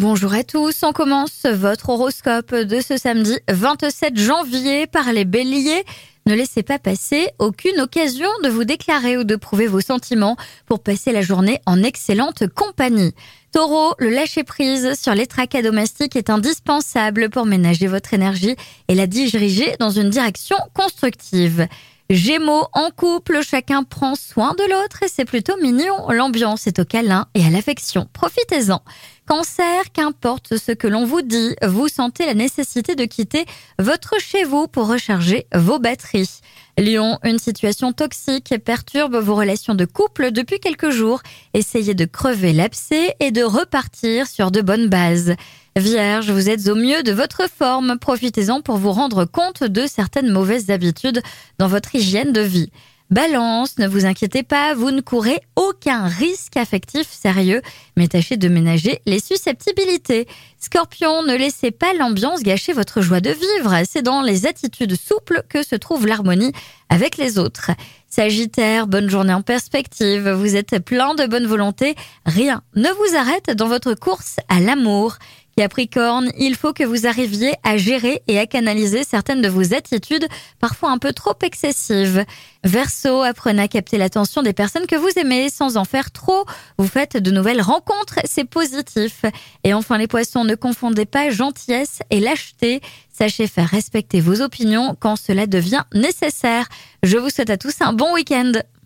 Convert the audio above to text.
Bonjour à tous, on commence votre horoscope de ce samedi 27 janvier par les béliers. Ne laissez pas passer aucune occasion de vous déclarer ou de prouver vos sentiments pour passer la journée en excellente compagnie. Taureau, le lâcher-prise sur les tracas domestiques est indispensable pour ménager votre énergie et la diriger dans une direction constructive. Gémeaux, en couple, chacun prend soin de l'autre et c'est plutôt mignon. L'ambiance est au câlin et à l'affection. Profitez-en. Cancer, qu'importe ce que l'on vous dit, vous sentez la nécessité de quitter votre chez vous pour recharger vos batteries. Lion, une situation toxique perturbe vos relations de couple depuis quelques jours. Essayez de crever l'abcès et de repartir sur de bonnes bases. Vierge, vous êtes au mieux de votre forme. Profitez-en pour vous rendre compte de certaines mauvaises habitudes dans votre hygiène de vie. Balance, ne vous inquiétez pas, vous ne courez aucun risque affectif sérieux, mais tâchez de ménager les susceptibilités. Scorpion, ne laissez pas l'ambiance gâcher votre joie de vivre, c'est dans les attitudes souples que se trouve l'harmonie avec les autres. Sagittaire, bonne journée en perspective, vous êtes plein de bonne volonté, rien ne vous arrête dans votre course à l'amour. Capricorne, il faut que vous arriviez à gérer et à canaliser certaines de vos attitudes, parfois un peu trop excessives. Verseau, apprenez à capter l'attention des personnes que vous aimez sans en faire trop. Vous faites de nouvelles rencontres, c'est positif. Et enfin les poissons, ne confondez pas gentillesse et lâcheté. Sachez faire respecter vos opinions quand cela devient nécessaire. Je vous souhaite à tous un bon week-end.